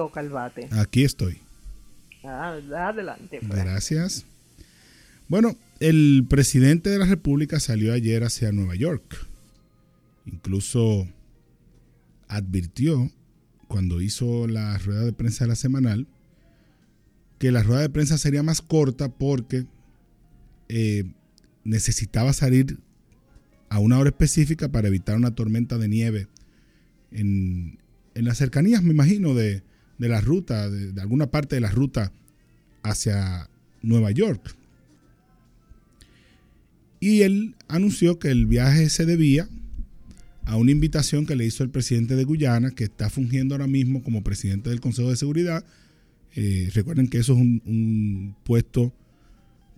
toca el bate. Aquí estoy. Ah, adelante. Pues. Gracias. Bueno, el presidente de la República salió ayer hacia Nueva York. Incluso advirtió cuando hizo la rueda de prensa de la semanal que la rueda de prensa sería más corta porque eh, necesitaba salir a una hora específica para evitar una tormenta de nieve en, las cercanías, me imagino, de, la ruta, de, alguna parte de la ruta hacia Nueva York. Y él anunció que el viaje se debía a una invitación que le hizo el presidente de Guyana, que está fungiendo ahora mismo como presidente del Consejo de Seguridad. Eh, recuerden que eso es un, puesto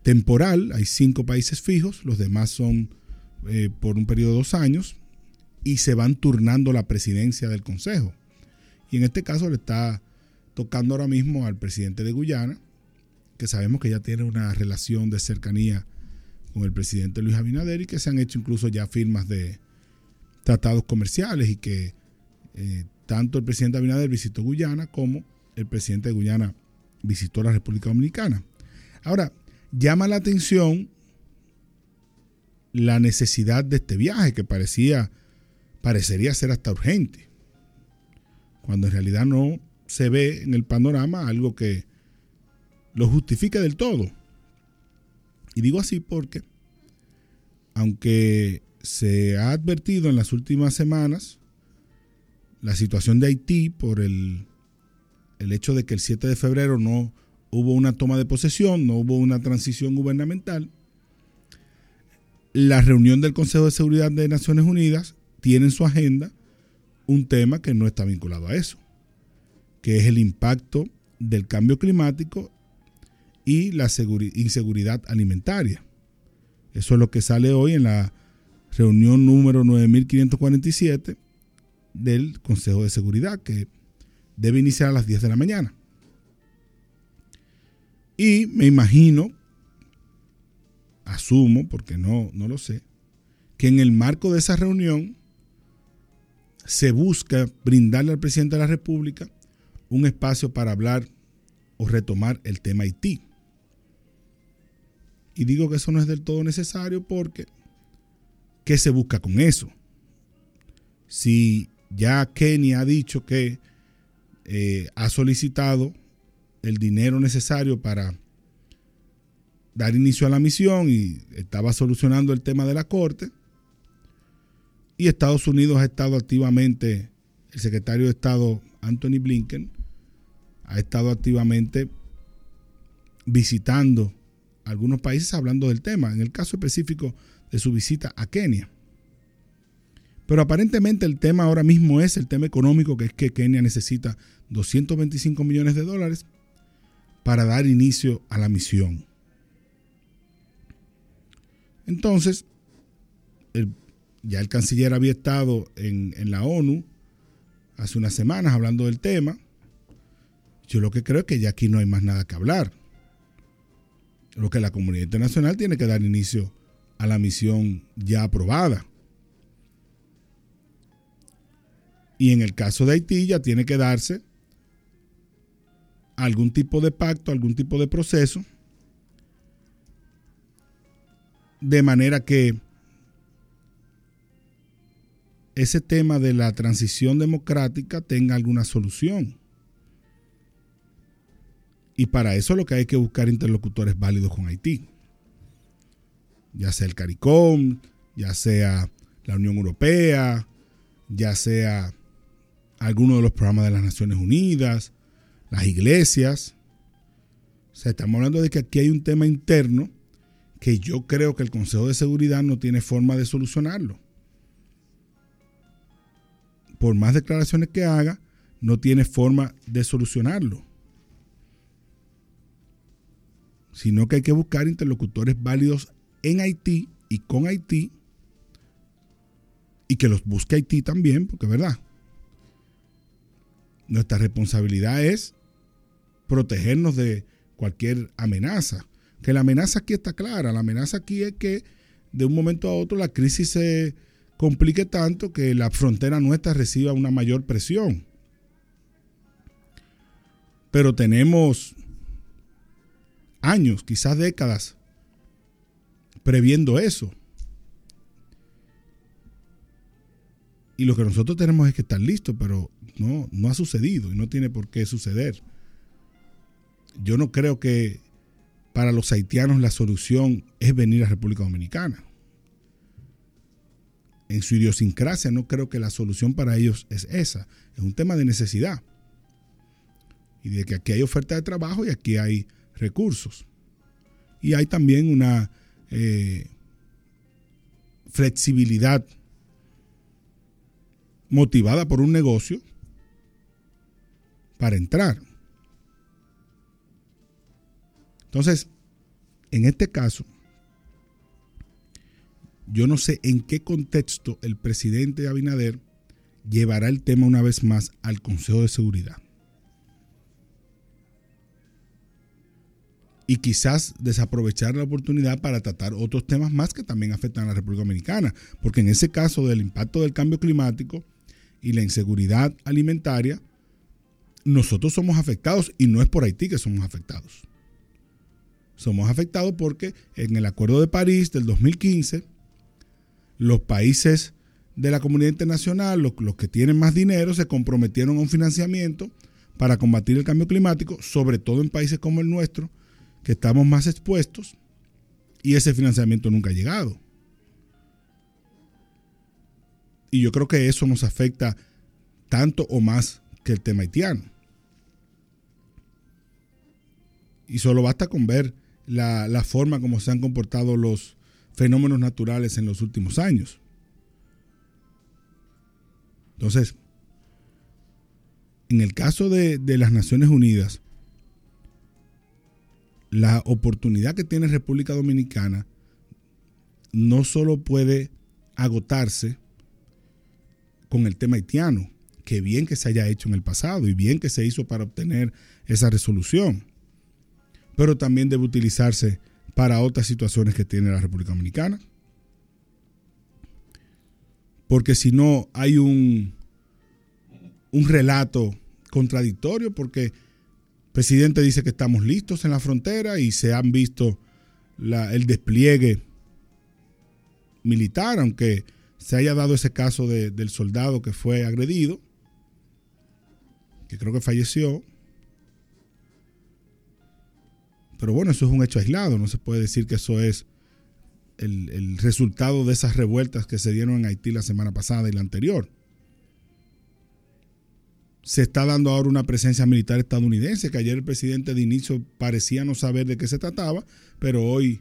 temporal, hay cinco países fijos, los demás son eh, por un periodo de dos años, y se van turnando la presidencia del Consejo. Y en este caso le está tocando ahora mismo al presidente de Guyana, que sabemos que ya tiene una relación de cercanía con el presidente Luis Abinader y que se han hecho incluso ya firmas de tratados comerciales y que eh, tanto el presidente Abinader visitó Guyana como el presidente de Guyana visitó la República Dominicana. Ahora, llama la atención la necesidad de este viaje que parecía parecería ser hasta urgente, cuando en realidad no se ve en el panorama algo que lo justifique del todo. Y digo así porque, aunque se ha advertido en las últimas semanas la situación de Haití por el, el hecho de que el 7 de febrero no hubo una toma de posesión, no hubo una transición gubernamental, la reunión del Consejo de Seguridad de Naciones Unidas tiene en su agenda un tema que no está vinculado a eso, que es el impacto del cambio climático y la inseguridad alimentaria. Eso es lo que sale hoy en la reunión número 9547 del Consejo de Seguridad, que debe iniciar a las 10 de la mañana. Y me imagino, asumo, porque no, no lo sé, que en el marco de esa reunión se busca brindarle al presidente de la República un espacio para hablar o retomar el tema Haití. Y digo que eso no es del todo necesario porque, ¿qué se busca con eso? Si ya Kenia ha dicho que eh, ha solicitado el dinero necesario para dar inicio a la misión y estaba solucionando el tema de la corte, y Estados Unidos ha estado activamente, el secretario de Estado Anthony Blinken ha estado activamente visitando algunos países hablando del tema, en el caso específico de su visita a Kenia. Pero aparentemente el tema ahora mismo es el tema económico, que es que Kenia necesita 225 millones de dólares para dar inicio a la misión. Entonces, ya el canciller había estado en, en la ONU hace unas semanas hablando del tema. Yo lo que creo es que ya aquí no hay más nada que hablar lo que la comunidad internacional tiene que dar inicio a la misión ya aprobada. Y en el caso de Haití ya tiene que darse algún tipo de pacto, algún tipo de proceso, de manera que ese tema de la transición democrática tenga alguna solución. Y para eso lo que hay que buscar interlocutores válidos con Haití. Ya sea el CARICOM, ya sea la Unión Europea, ya sea alguno de los programas de las Naciones Unidas, las iglesias. O sea, estamos hablando de que aquí hay un tema interno que yo creo que el Consejo de Seguridad no tiene forma de solucionarlo. Por más declaraciones que haga, no tiene forma de solucionarlo sino que hay que buscar interlocutores válidos en Haití y con Haití y que los busque Haití también, porque es verdad. Nuestra responsabilidad es protegernos de cualquier amenaza. Que la amenaza aquí está clara. La amenaza aquí es que de un momento a otro la crisis se complique tanto que la frontera nuestra reciba una mayor presión. Pero tenemos años, quizás décadas, previendo eso. Y lo que nosotros tenemos es que estar listos, pero no, no ha sucedido y no tiene por qué suceder. Yo no creo que para los haitianos la solución es venir a República Dominicana. En su idiosincrasia no creo que la solución para ellos es esa. Es un tema de necesidad. Y de que aquí hay oferta de trabajo y aquí hay recursos. Y hay también una eh, flexibilidad motivada por un negocio para entrar. Entonces, en este caso, yo no sé en qué contexto el presidente Abinader llevará el tema una vez más al Consejo de Seguridad. Y quizás desaprovechar la oportunidad para tratar otros temas más que también afectan a la República Dominicana. Porque en ese caso del impacto del cambio climático y la inseguridad alimentaria, nosotros somos afectados y no es por Haití que somos afectados. Somos afectados porque en el Acuerdo de París del 2015, los países de la comunidad internacional, los, que tienen más dinero, se comprometieron a un financiamiento para combatir el cambio climático, sobre todo en países como el nuestro, que estamos más expuestos, y ese financiamiento nunca ha llegado. Y yo creo que eso nos afecta tanto o más que el tema haitiano. Y solo basta con ver la, forma como se han comportado los fenómenos naturales en los últimos años. Entonces, en el caso de, de, las Naciones Unidas, la oportunidad que tiene República Dominicana no solo puede agotarse con el tema haitiano, que bien que se haya hecho en el pasado y bien que se hizo para obtener esa resolución, pero también debe utilizarse para otras situaciones que tiene la República Dominicana. Porque si no hay un, un relato contradictorio, porque presidente dice que estamos listos en la frontera y se han visto el despliegue militar, aunque se haya dado ese caso del soldado que fue agredido, que creo que falleció, Pero bueno, eso es un hecho aislado, no se puede decir que eso es el, resultado de esas revueltas que se dieron en Haití la semana pasada y la anterior. Se está dando ahora una presencia militar estadounidense, que ayer el presidente de inicio parecía no saber de qué se trataba, pero hoy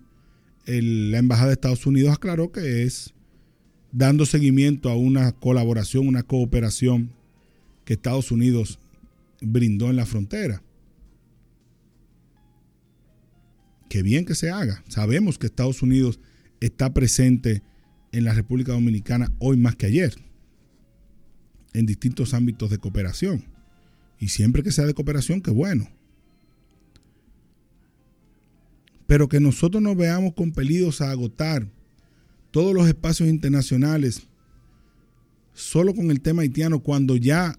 la Embajada de Estados Unidos aclaró que es dando seguimiento a una colaboración, una cooperación que Estados Unidos brindó en la frontera. que bien que se haga. Sabemos que Estados Unidos está presente en la República Dominicana hoy más que ayer, en distintos ámbitos de cooperación. Y siempre que sea de cooperación, qué bueno. Pero que nosotros nos veamos compelidos a agotar todos los espacios internacionales solo con el tema haitiano cuando ya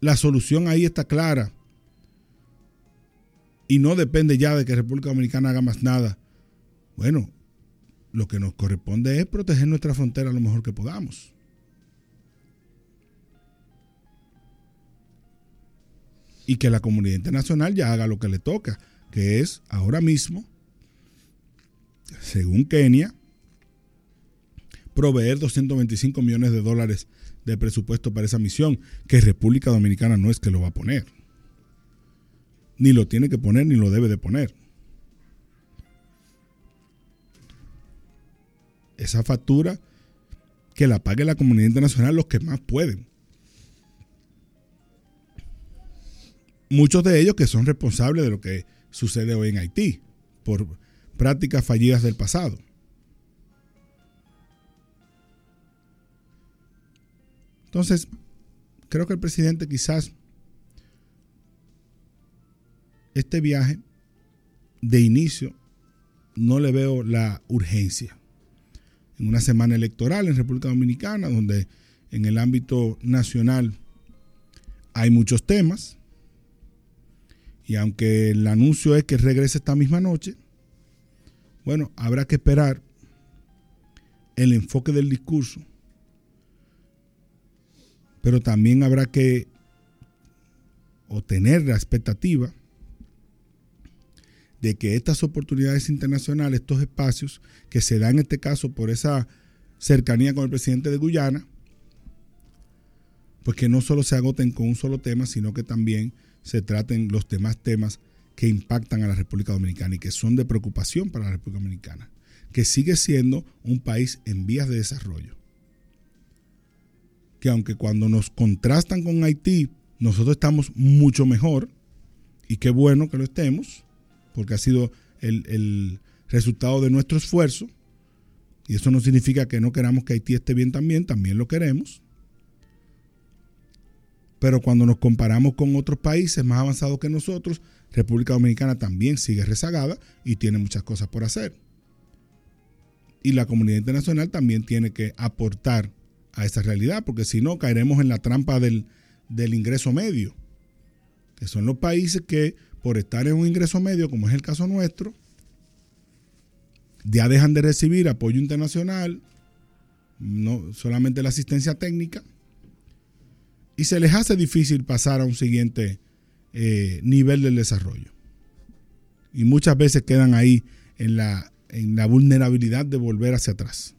la solución ahí está clara y no depende ya de que República Dominicana haga más nada. Bueno, lo que nos corresponde es proteger nuestra frontera lo mejor que podamos. Y que la comunidad internacional ya haga lo que le toca, que es ahora mismo, según Kenia, proveer 225 millones de dólares de presupuesto para esa misión, que República Dominicana no es que lo va a poner ni lo tiene que poner ni lo debe de poner. Esa factura que la pague la comunidad internacional los que más pueden. Muchos de ellos que son responsables de lo que sucede hoy en Haití por prácticas fallidas del pasado. Entonces, creo que el presidente quizás este viaje, de inicio, no le veo la urgencia. En una semana electoral en República Dominicana, donde en el ámbito nacional hay muchos temas Y aunque el anuncio es que regrese esta misma noche, bueno, habrá que esperar el enfoque del discurso. Pero también habrá que obtener la expectativa de que estas oportunidades internacionales, estos espacios que se dan en este caso por esa cercanía con el presidente de Guyana, pues que no solo se agoten con un solo tema, sino que también se traten los demás temas que impactan a la República Dominicana y que son de preocupación para la República Dominicana, que sigue siendo un país en vías de desarrollo. Que aunque cuando nos contrastan con Haití, nosotros estamos mucho mejor, y qué bueno que lo estemos, porque ha sido el, el resultado de nuestro esfuerzo, y eso no significa que no queramos que Haití esté bien también, también lo queremos. Pero cuando nos comparamos con otros países más avanzados que nosotros, República Dominicana también sigue rezagada y tiene muchas cosas por hacer. Y la comunidad internacional también tiene que aportar a esa realidad, porque si no caeremos en la trampa del, del ingreso medio, que son los países que por estar en un ingreso medio, como es el caso nuestro, ya dejan de recibir apoyo internacional, no solamente la asistencia técnica, y se les hace difícil pasar a un siguiente eh, nivel del desarrollo. Y muchas veces quedan ahí en la, en la vulnerabilidad de volver hacia atrás.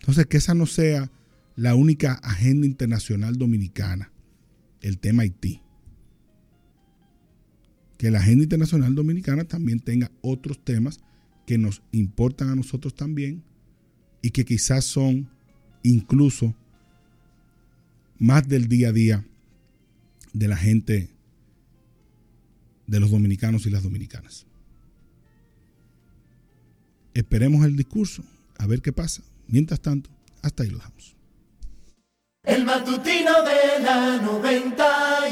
Entonces, que esa no sea la única agenda internacional dominicana, el tema Haití que la agenda internacional dominicana también tenga otros temas que nos importan a nosotros también y que quizás son incluso más del día a día de la gente, de los dominicanos y las dominicanas. Esperemos el discurso, a ver qué pasa. Mientras tanto, hasta ahí lo dejamos. El matutino de la 90.